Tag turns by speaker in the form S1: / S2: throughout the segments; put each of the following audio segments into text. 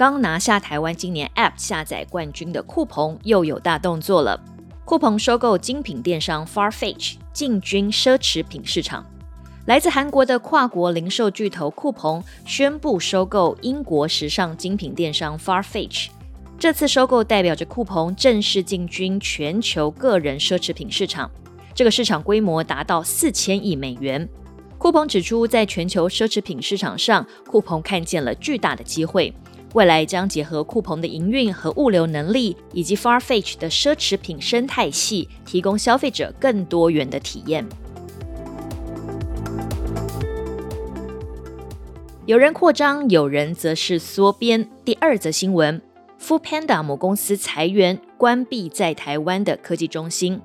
S1: 刚拿下台湾今年 App 下载冠军的酷鹏又有大动作了。酷鹏收购精品电商 Farfetch，进军奢侈品市场。来自韩国的跨国零售巨头酷鹏宣布收购英国时尚精品电商 Farfetch。这次收购代表着酷鹏正式进军全球个人奢侈品市场，这个市场规模达到四千亿美元。酷鹏指出，在全球奢侈品市场上，酷鹏看见了巨大的机会。未来将结合酷鹏的营运和物流能力，以及 Farfetch 的奢侈品生态系，提供消费者更多元的体验。有人扩张，有人则是缩编。第二则新闻：Food Panda 母公司裁员，关闭在台湾的科技中心。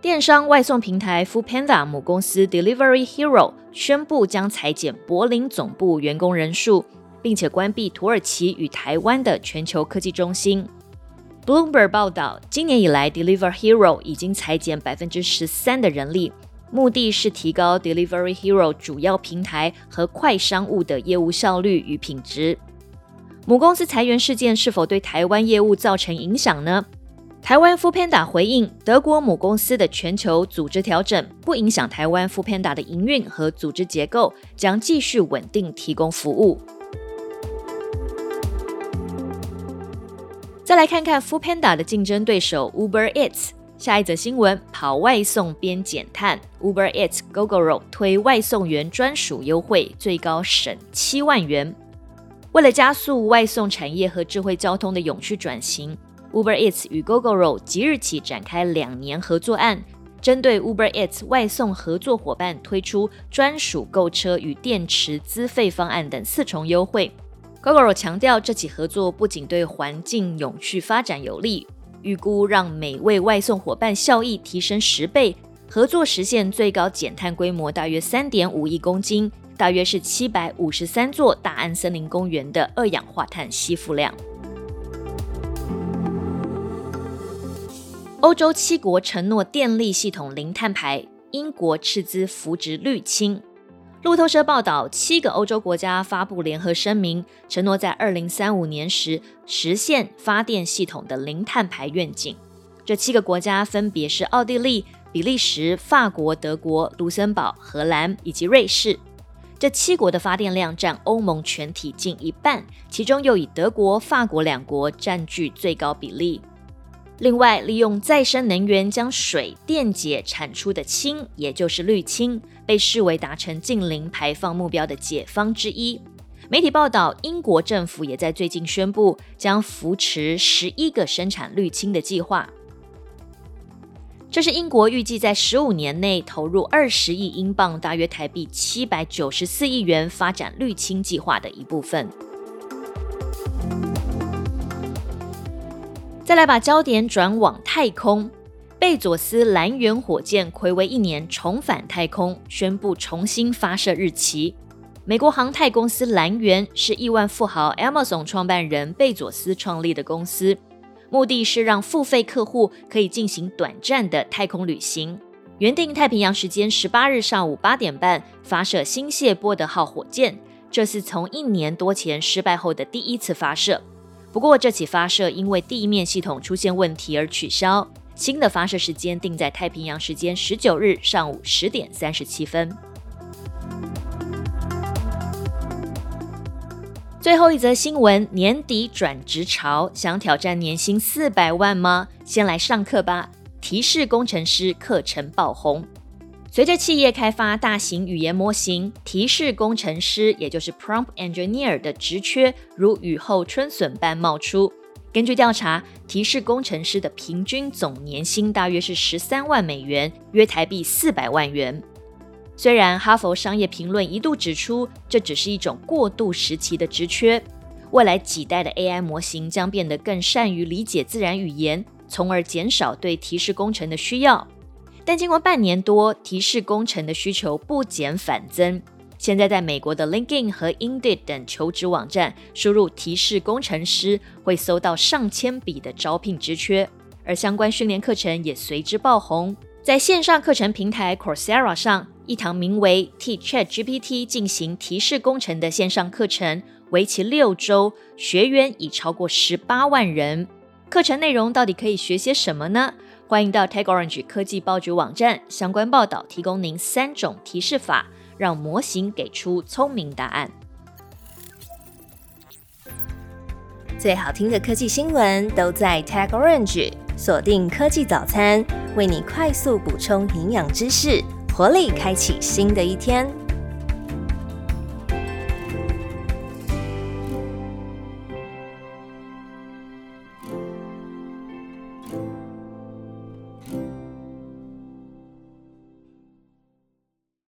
S1: 电商外送平台 Food Panda 母公司 Delivery Hero 宣布将裁减柏林总部员工人数。并且关闭土耳其与台湾的全球科技中心。Bloomberg 报道，今年以来，Deliver Hero 已经裁减百分之十三的人力，目的是提高 Delivery Hero 主要平台和快商务的业务效率与品质。母公司裁员事件是否对台湾业务造成影响呢？台湾 f o o Panda 回应，德国母公司的全球组织调整不影响台湾 f o o Panda 的营运和组织结构，将继续稳定提供服务。再来看看 f o o Panda 的竞争对手 Uber Eats。下一则新闻：跑外送边减碳，Uber Eats Gogoro 推外送员专属优惠，最高省七万元。为了加速外送产业和智慧交通的永续转型，Uber Eats 与 Gogoro 即日起展开两年合作案，针对 Uber Eats 外送合作伙伴推出专属购车与电池资费方案等四重优惠。Gogoro 强调，这起合作不仅对环境永续发展有利，预估让每位外送伙伴效益提升十倍，合作实现最高减碳规模大约三点五亿公斤，大约是七百五十三座大安森林公园的二氧化碳吸附量。欧洲七国承诺电力系统零碳排，英国斥资扶植绿氢。路透社报道，七个欧洲国家发布联合声明，承诺在二零三五年时实现发电系统的零碳排愿景。这七个国家分别是奥地利、比利时、法国、德国、卢森堡、荷兰以及瑞士。这七国的发电量占欧盟全体近一半，其中又以德国、法国两国占据最高比例。另外，利用再生能源将水电解产出的氢，也就是氯氢，被视为达成近零排放目标的解方之一。媒体报道，英国政府也在最近宣布将扶持十一个生产氯氢的计划。这是英国预计在十五年内投入二十亿英镑（大约台币七百九十四亿元）发展氯氢计划的一部分。再来把焦点转往太空，贝佐斯蓝源火箭暌违一年重返太空，宣布重新发射日期。美国航太公司蓝源是亿万富豪 Amazon 创办人贝佐斯创立的公司，目的是让付费客户可以进行短暂的太空旅行。原定太平洋时间十八日上午八点半发射新谢波德号火箭，这是从一年多前失败后的第一次发射。不过，这起发射因为地面系统出现问题而取消。新的发射时间定在太平洋时间十九日上午十点三十七分。最后一则新闻：年底转职潮，想挑战年薪四百万吗？先来上课吧！提示工程师课程爆红。随着企业开发大型语言模型，提示工程师，也就是 prompt engineer 的职缺如雨后春笋般冒出。根据调查，提示工程师的平均总年薪大约是十三万美元，约台币四百万元。虽然哈佛商业评论一度指出，这只是一种过渡时期的职缺，未来几代的 AI 模型将变得更善于理解自然语言，从而减少对提示工程的需要。但经过半年多，提示工程的需求不减反增。现在在美国的 LinkedIn 和 Indeed 等求职网站输入提示工程师，会搜到上千笔的招聘职缺，而相关训练课程也随之爆红。在线上课程平台 Coursera 上，一堂名为 Teach GPT 进行提示工程的线上课程。为期六周，学员已超过十八万人。课程内容到底可以学些什么呢？欢迎到 TechOrange 科技报局网站相关报道，提供您三种提示法，让模型给出聪明答案。
S2: 最好听的科技新闻都在 TechOrange，锁定科技早餐，为你快速补充营养知识，活力开启新的一天。